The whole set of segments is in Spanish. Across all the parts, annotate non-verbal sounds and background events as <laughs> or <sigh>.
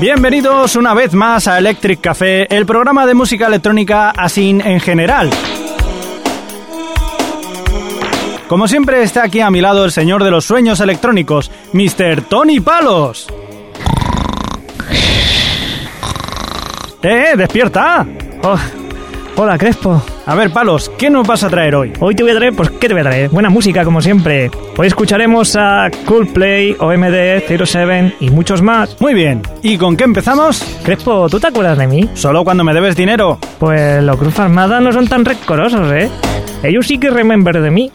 Bienvenidos una vez más a Electric Café, el programa de música electrónica así en general. Como siempre está aquí a mi lado el señor de los sueños electrónicos, Mr. Tony Palos. ¡Eh, despierta! Oh, hola, Crespo. A ver, Palos, ¿qué nos vas a traer hoy? Hoy te voy a traer, pues, ¿qué te voy a traer? Buena música, como siempre. Hoy escucharemos a Coolplay, OMD, 07 y muchos más. Muy bien, ¿y con qué empezamos? Crespo, ¿tú te acuerdas de mí? Solo cuando me debes dinero. Pues los Cruz Armada no son tan recorosos, ¿eh? Ellos sí que remember de mí.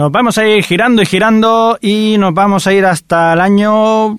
Nos vamos a ir girando y girando y nos vamos a ir hasta el año...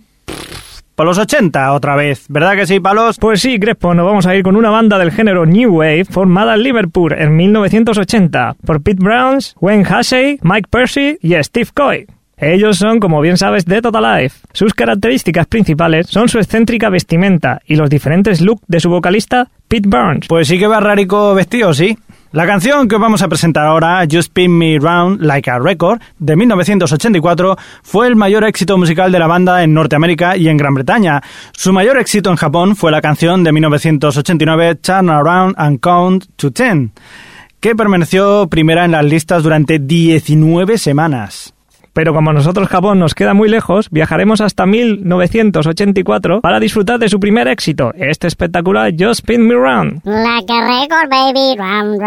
Por los 80 otra vez, ¿verdad que sí, Palos? Pues sí, Crespo, nos vamos a ir con una banda del género New Wave formada en Liverpool en 1980 por Pete Browns, Wayne Hussey, Mike Percy y Steve Coy. Ellos son, como bien sabes, de Total Life. Sus características principales son su excéntrica vestimenta y los diferentes looks de su vocalista, Pete Burns. Pues sí que va rarico vestido, sí. La canción que os vamos a presentar ahora, Just Spin Me Round Like a Record, de 1984, fue el mayor éxito musical de la banda en Norteamérica y en Gran Bretaña. Su mayor éxito en Japón fue la canción de 1989, Turn Around and Count to Ten, que permaneció primera en las listas durante 19 semanas. Pero como nosotros Japón nos queda muy lejos, viajaremos hasta 1984 para disfrutar de su primer éxito, este espectacular Just Spin Me Round. Baby, round.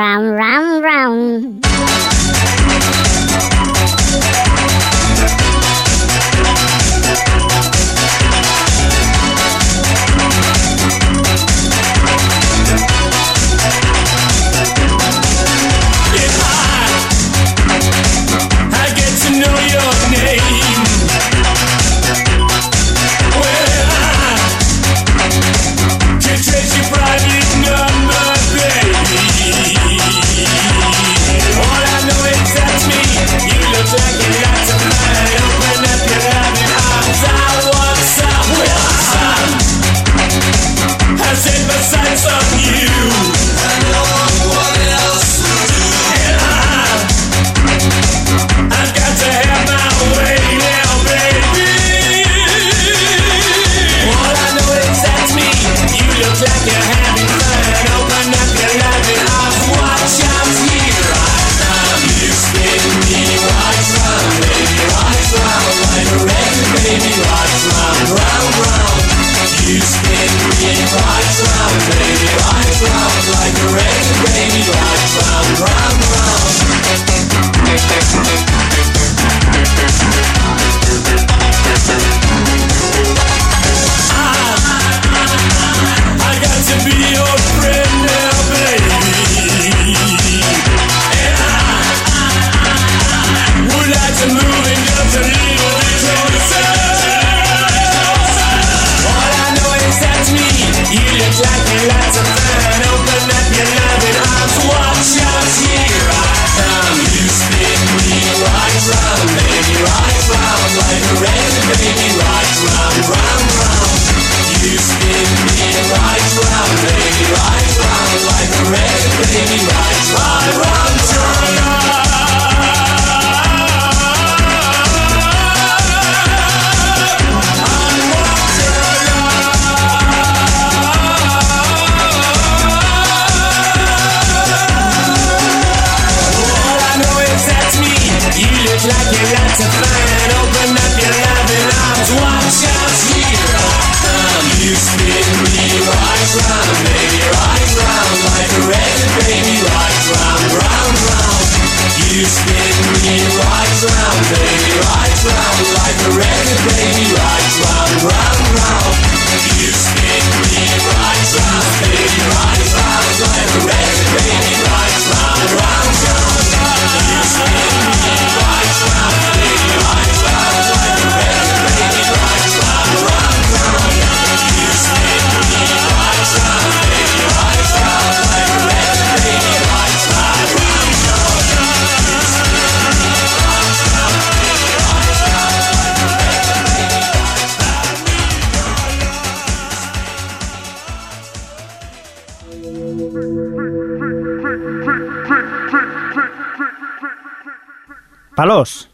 Palos.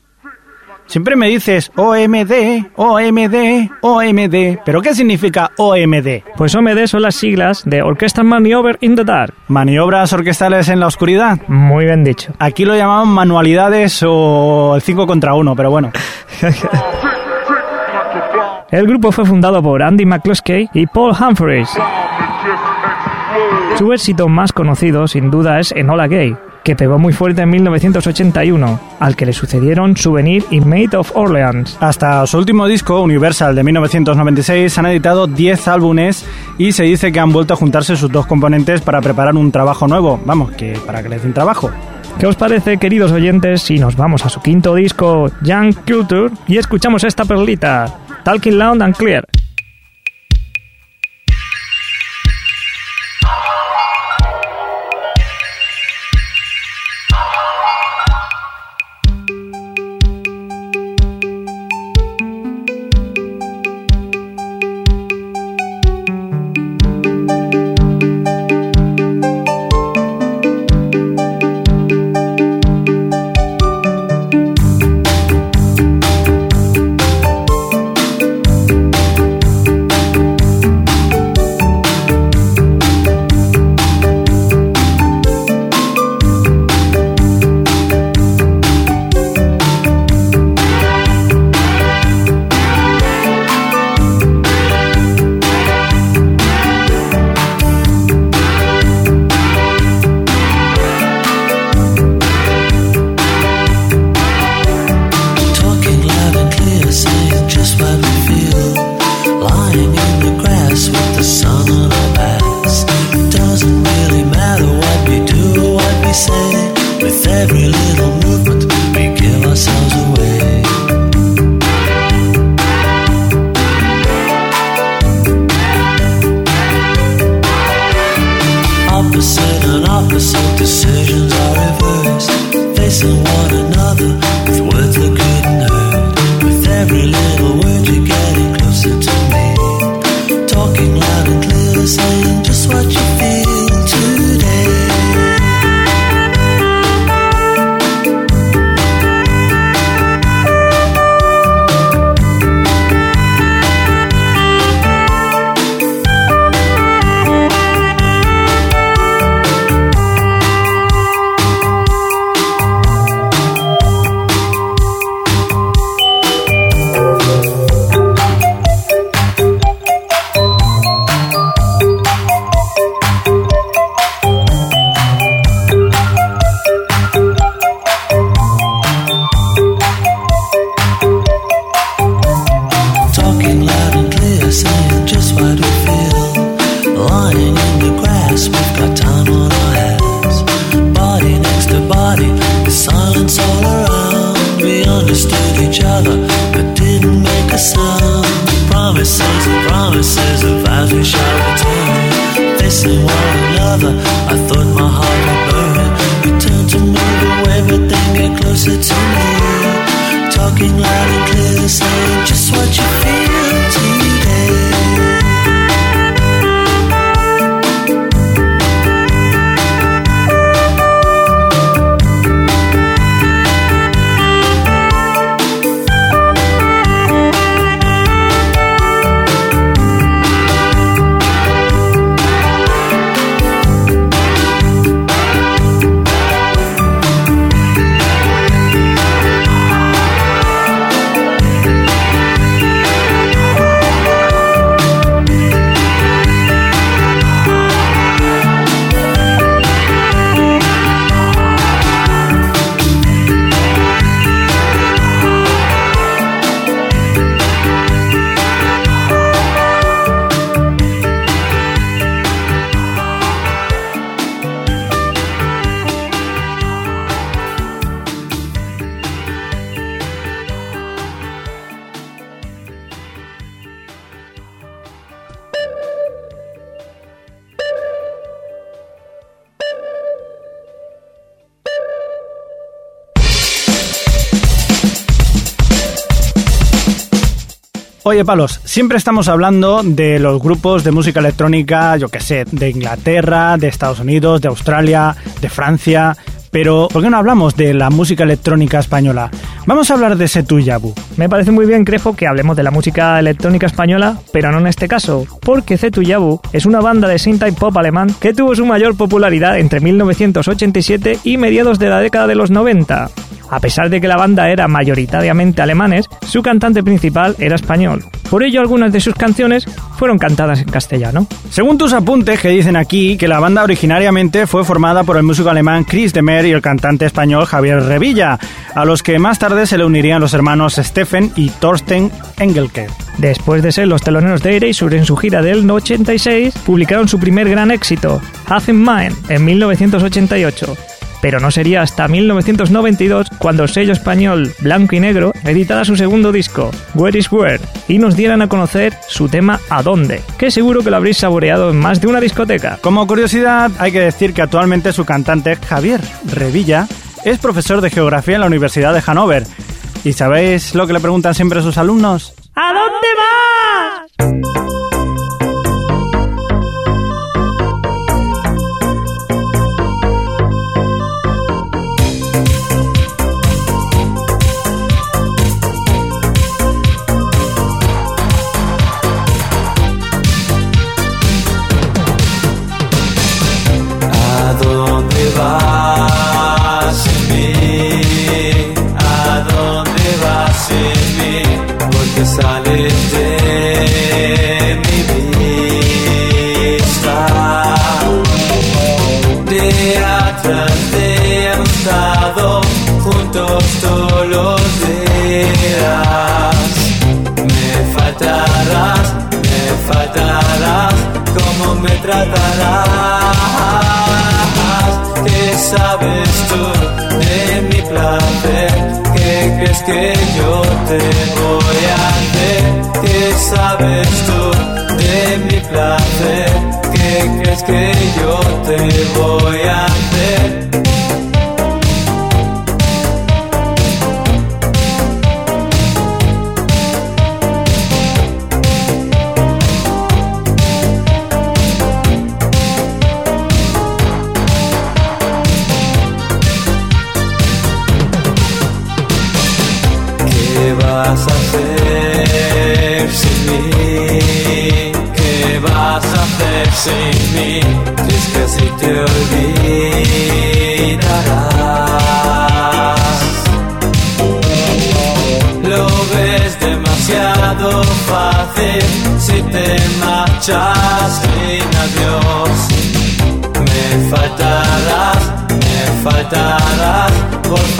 Siempre me dices OMD, OMD, OMD. ¿Pero qué significa OMD? Pues OMD son las siglas de Orchestra Maneuver in the Dark. ¿Maniobras orquestales en la oscuridad? Muy bien dicho. Aquí lo llamamos manualidades o el 5 contra 1, pero bueno. <laughs> El grupo fue fundado por Andy McCluskey y Paul Humphreys. Su éxito más conocido, sin duda, es Enola Gay, que pegó muy fuerte en 1981, al que le sucedieron Souvenir y Made of Orleans. Hasta su último disco, Universal, de 1996, han editado 10 álbumes y se dice que han vuelto a juntarse sus dos componentes para preparar un trabajo nuevo. Vamos, que para que les den trabajo. ¿Qué os parece, queridos oyentes, si nos vamos a su quinto disco, Young Culture, y escuchamos esta perlita, Talking Loud and Clear? Oye, Palos, siempre estamos hablando de los grupos de música electrónica, yo qué sé, de Inglaterra, de Estados Unidos, de Australia, de Francia, pero ¿por qué no hablamos de la música electrónica española? Vamos a hablar de Setu Yabu. Me parece muy bien, Crepo, que hablemos de la música electrónica española, pero no en este caso, porque Zetu Yabu es una banda de synth pop alemán que tuvo su mayor popularidad entre 1987 y mediados de la década de los 90. A pesar de que la banda era mayoritariamente alemanes, su cantante principal era español. Por ello, algunas de sus canciones fueron cantadas en castellano. Según tus apuntes que dicen aquí que la banda originariamente fue formada por el músico alemán Chris Demer y el cantante español Javier Revilla, a los que más tarde se le unirían los hermanos Y Thorsten Engelke. Después de ser los teloneros de Erasure en su gira del 86, publicaron su primer gran éxito, Have in Mind, en 1988. pero no sería hasta 1992 cuando el sello español Blanco y Negro editara su segundo disco, Where is Where, y nos dieran a conocer su tema ¿A dónde?, que seguro que lo habréis saboreado en más de una discoteca. Como curiosidad, hay que decir que actualmente su cantante, Javier Revilla, es profesor de geografía en la Universidad de Hannover. ¿Y sabéis lo que le preguntan siempre a sus alumnos? ¿A dónde vas?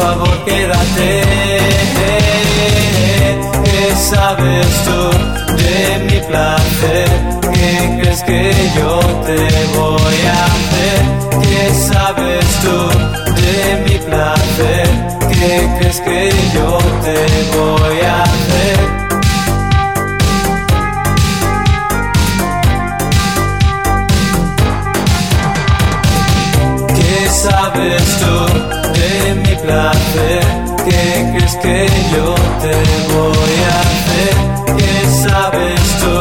Favor quédate. ¿Qué sabes tú de mi placer? ¿Qué crees que yo te voy a hacer? ¿Qué sabes tú de mi placer? ¿Qué crees que yo te voy a hacer? ¿Qué sabes tú de mi placer? ¿Qué crees que yo te voy a hacer? ¿Qué sabes tú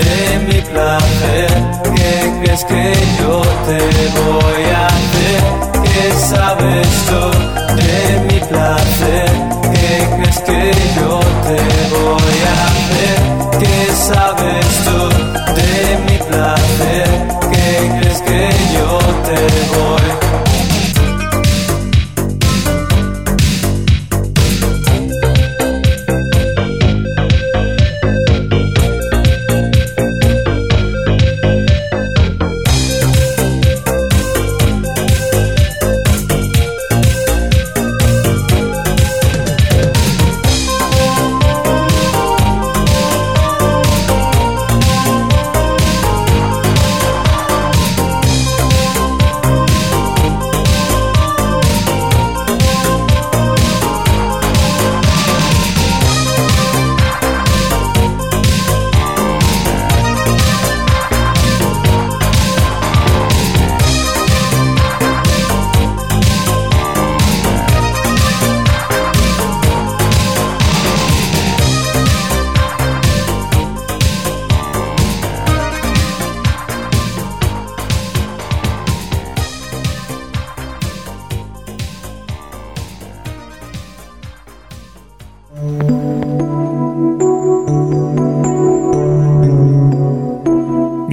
de mi placer? ¿Qué crees que yo te voy a hacer? ¿Qué sabes tú de mi placer? ¿Qué crees que yo te voy a hacer? ¿Qué sabes tú de mi placer? ¿Qué crees que yo te voy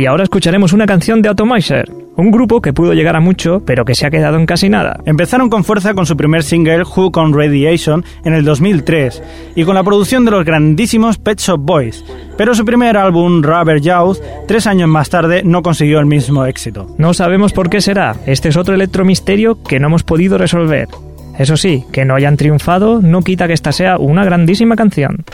Y ahora escucharemos una canción de Atomizer, un grupo que pudo llegar a mucho, pero que se ha quedado en casi nada. Empezaron con fuerza con su primer single Hook on Radiation en el 2003 y con la producción de los grandísimos Pet Shop Boys, pero su primer álbum Rubber Youth tres años más tarde no consiguió el mismo éxito. No sabemos por qué será, este es otro electromisterio que no hemos podido resolver. Eso sí, que no hayan triunfado no quita que esta sea una grandísima canción.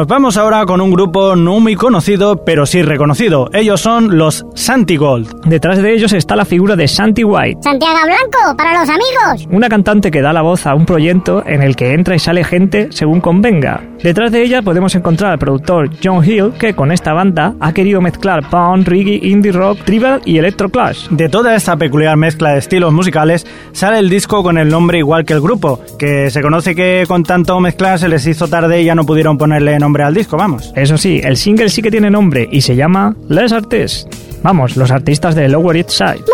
Nos vamos ahora con un grupo no muy conocido, pero sí reconocido. Ellos son los Santigold. Detrás de ellos está la figura de Santi White, Santiago Blanco, para los amigos. una cantante que da la voz a un proyecto en el que entra y sale gente según convenga. Detrás de ella podemos encontrar al productor John Hill, que con esta banda ha querido mezclar pound, reggae, indie rock, tribal y electro clash. De toda esta peculiar mezcla de estilos musicales sale el disco con el nombre igual que el grupo, que se conoce que con tanto mezclar se les hizo tarde y ya no pudieron ponerle nombre al disco, vamos. Eso sí, el single sí que tiene nombre y se llama Les Artists. Vamos, los artistas de Lower East Side.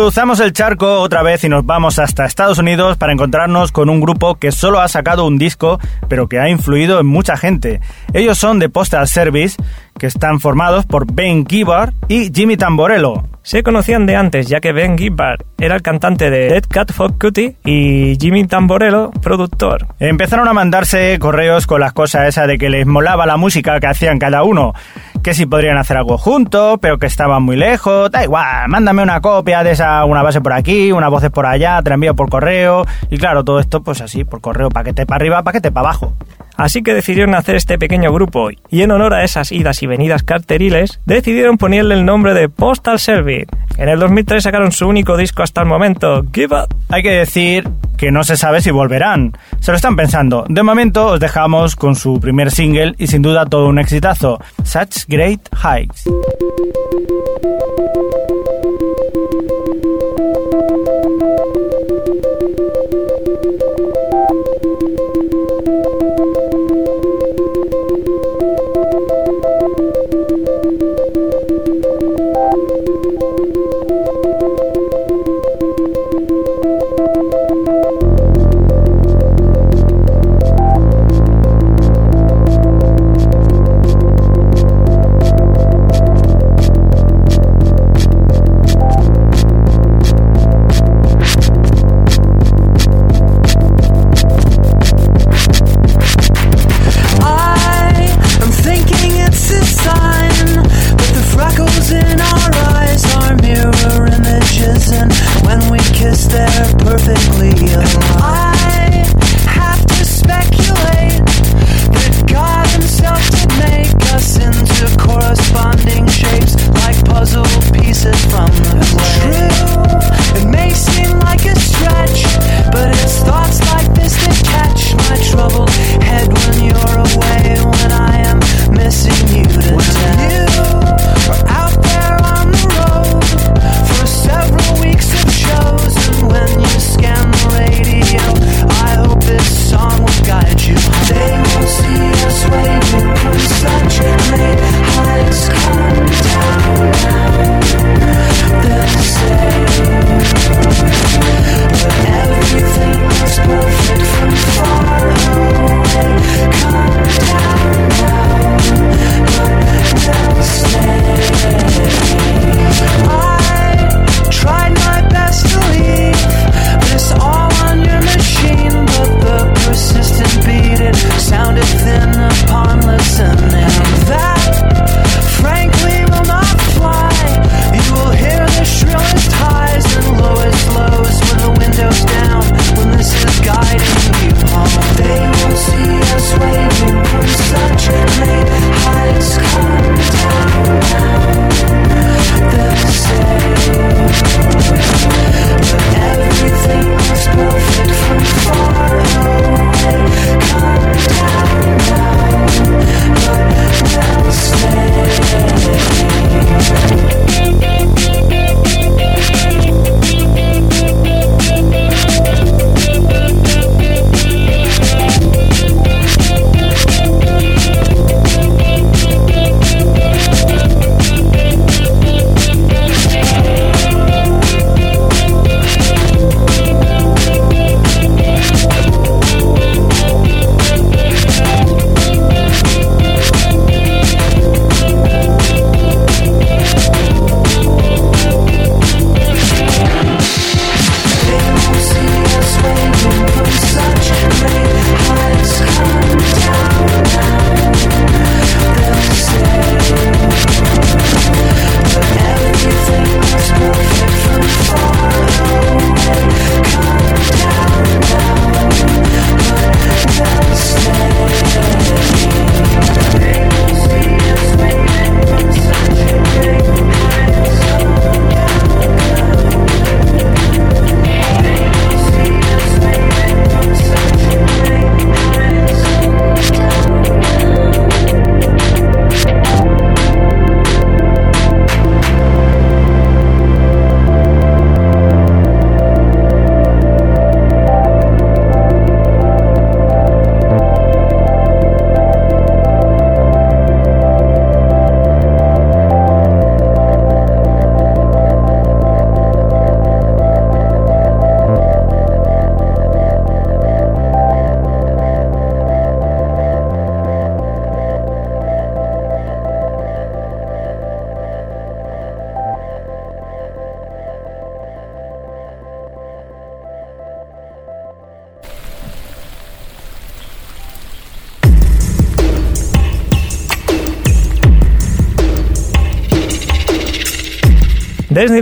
Cruzamos el charco otra vez y nos vamos hasta Estados Unidos para encontrarnos con un grupo que solo ha sacado un disco, pero que ha influido en mucha gente. Ellos son The Postal Service, que están formados por Ben Gibbard y Jimmy Tamborello. Se conocían de antes, ya que Ben Gibbard era el cantante de Dead Cat Fuck Cutie y Jimmy Tamborello, productor. Empezaron a mandarse correos con las cosas esas de que les molaba la música que hacían cada uno, que si podrían hacer algo juntos, pero que estaban muy lejos, da igual, mándame una copia de esa, una base por aquí, una voces por allá, te la envío por correo, y claro, todo esto pues así, por correo, paquete para arriba, paquete para abajo. Así que decidieron hacer este pequeño grupo y en honor a esas idas y venidas carteriles, decidieron ponerle el nombre de Postal Service. En el 2003 sacaron su único disco hasta el momento, Give Up. Hay que decir que no se sabe si volverán. Se lo están pensando. De momento os dejamos con su primer single y sin duda todo un exitazo, Such Great Hikes.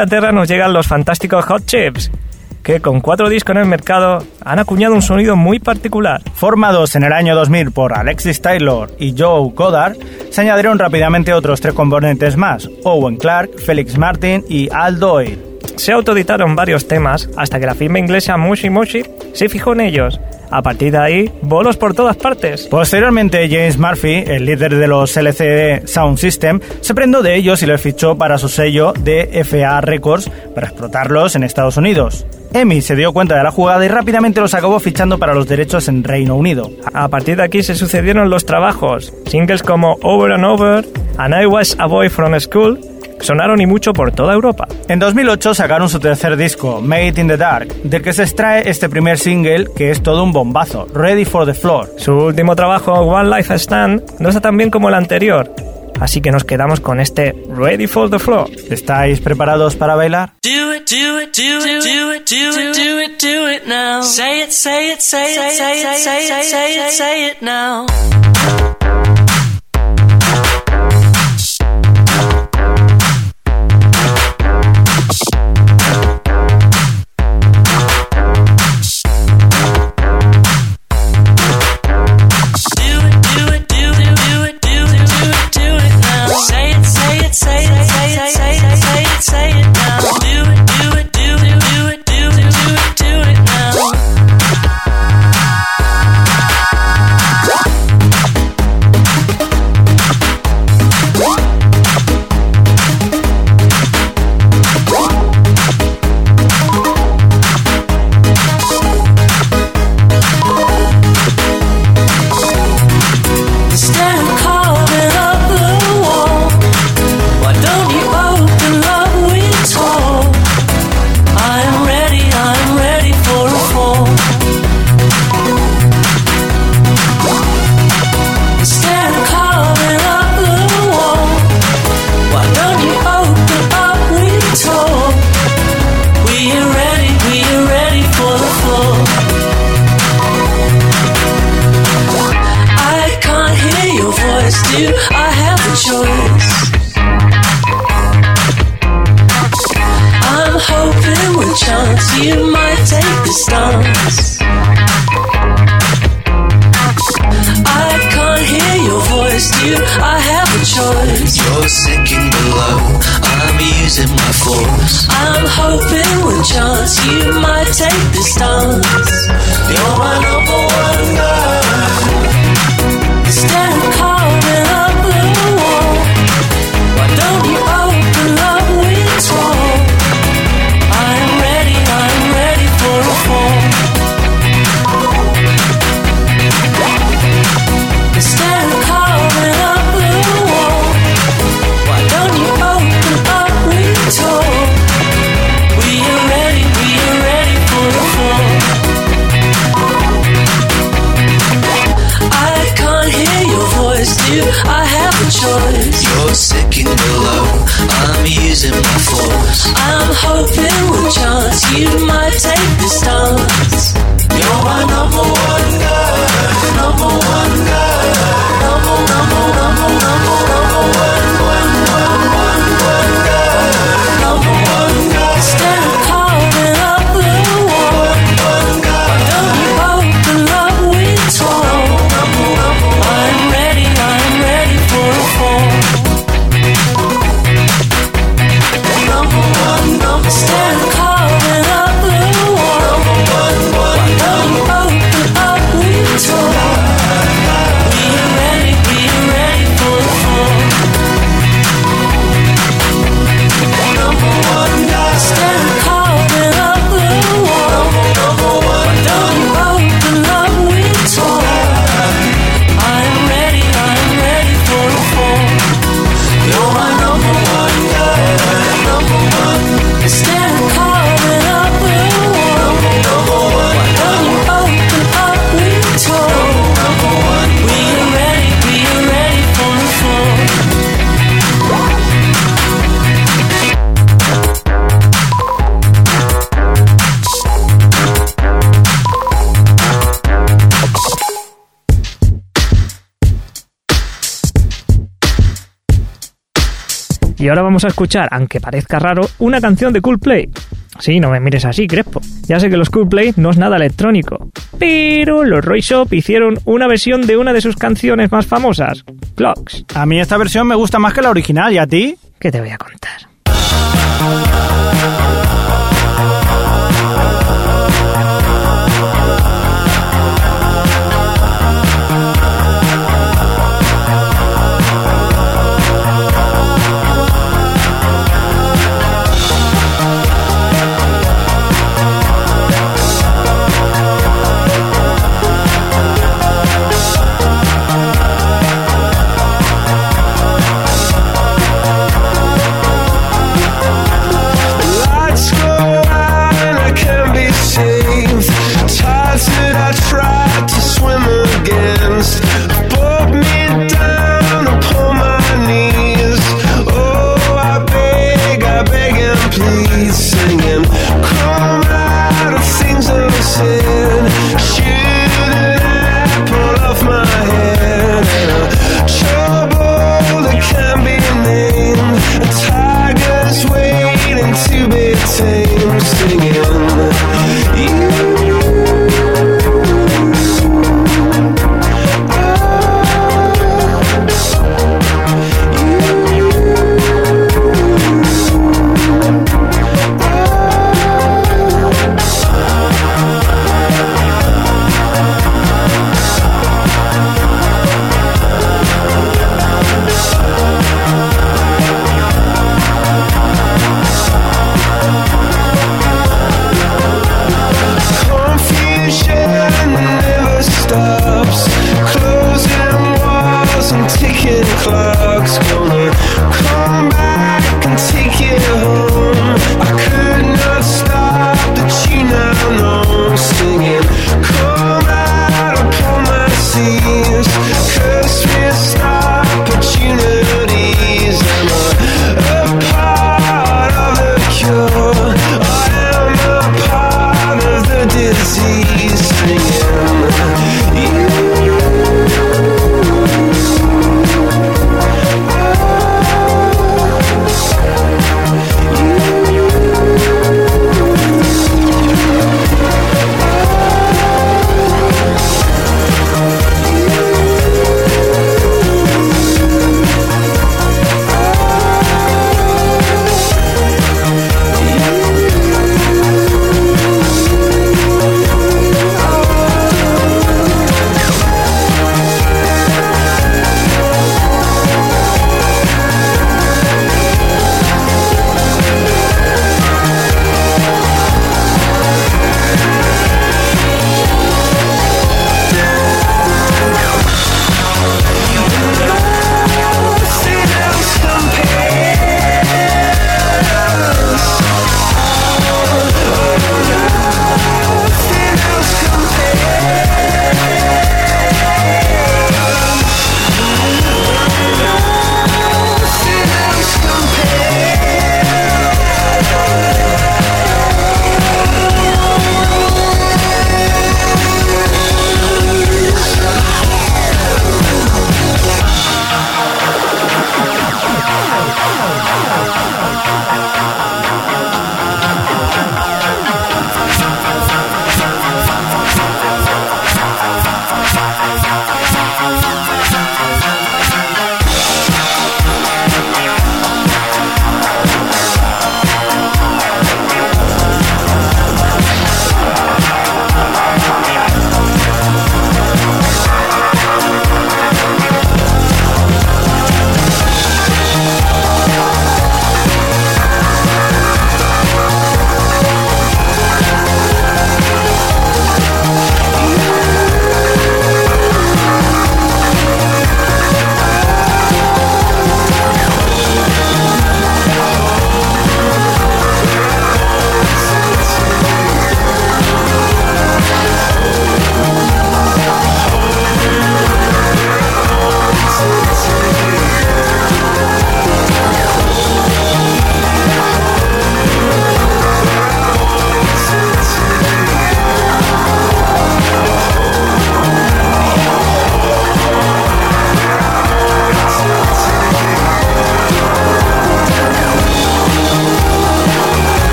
Nos llegan los fantásticos Hot Chips, que con cuatro discos en el mercado han acuñado un sonido muy particular. Formados en el año 2000 por Alexis Taylor y Joe Goddard, se añadieron rápidamente otros tres componentes más, Owen Clark, Felix Martin y Al Doyle. Se autoeditaron varios temas hasta que la firma inglesa Mushy Mushy se fijó en ellos a partir de ahí, bolos por todas partes. Posteriormente, James Murphy, el líder de los LCD Sound System, se prendó de ellos y les fichó para su sello DFA Records para explotarlos en Estados Unidos. EMI se dio cuenta de la jugada y rápidamente los acabó fichando para los derechos en Reino Unido. A partir de aquí se sucedieron los trabajos. Singles como Over and Over, And I Was a Boy from School sonaron y mucho por toda Europa. En 2008 sacaron su tercer disco, Made in the Dark, del que se extrae este primer single que es todo un bombazo, Ready for the Floor. Su último trabajo, One Life Stand, no está tan bien como el anterior, así que nos quedamos con este Ready for the Floor. ¿Estáis preparados para bailar? Do it, do it, do it, do it, do it, do it, do it now. Say it, say it, say it, say it, say it, say it, say it now. Take the stance. I can't hear your voice, dude. I have a choice. You're sinking below. I'll be using my force. I'm hoping with chance you might take the stance. You're my number one girl. I'm using my force. I'm hoping with chance you might take the stance. Ahora vamos a escuchar, aunque parezca raro, una canción de Coolplay. Sí, no me mires así, Crespo. Ya sé que los Coolplay no es nada electrónico. Pero los Roy Shop hicieron una versión de una de sus canciones más famosas, Clocks. A mí esta versión me gusta más que la original, ¿y a ti? ¿Qué te voy a contar? should I try?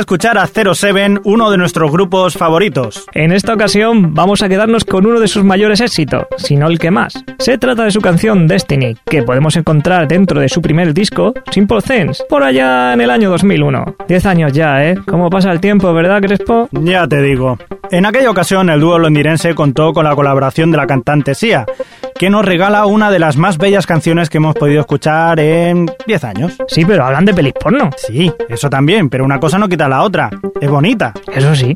A escuchar a Zero Seven, uno de nuestros grupos favoritos. En esta ocasión vamos a quedarnos con uno de sus mayores éxitos, si no el que más. Se trata de su canción Destiny, que podemos encontrar dentro de su primer disco, Simple Things, por allá en el año 2001. Diez años ya, ¿eh? ¿Cómo pasa el tiempo, verdad, Crespo? Ya te digo. En aquella ocasión, el dúo londinense contó con la colaboración de la cantante Sia, que nos regala una de las más bellas canciones que hemos podido escuchar en 10 años. Sí, pero hablan de pelis porno. Sí, eso también, pero una cosa no quita la otra. Es bonita. Eso sí.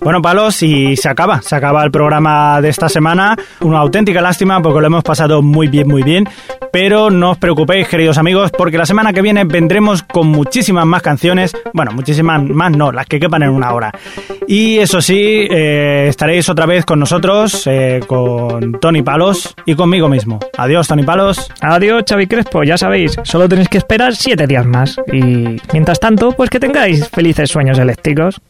Bueno, palos, y se acaba. Se acaba el programa de esta semana. Una auténtica lástima porque lo hemos pasado muy bien, muy bien. Pero no os preocupéis, queridos amigos, porque la semana que viene vendremos con muchísimas más canciones. Bueno, muchísimas más no, las que quepan en una hora. Y eso sí, eh, estaréis otra vez con nosotros, eh, con Tony Palos y conmigo mismo. Adiós, Tony Palos. Adiós, Xavi Crespo, ya sabéis, solo tenéis que esperar siete días más. Y mientras tanto, pues que tengáis felices sueños eléctricos.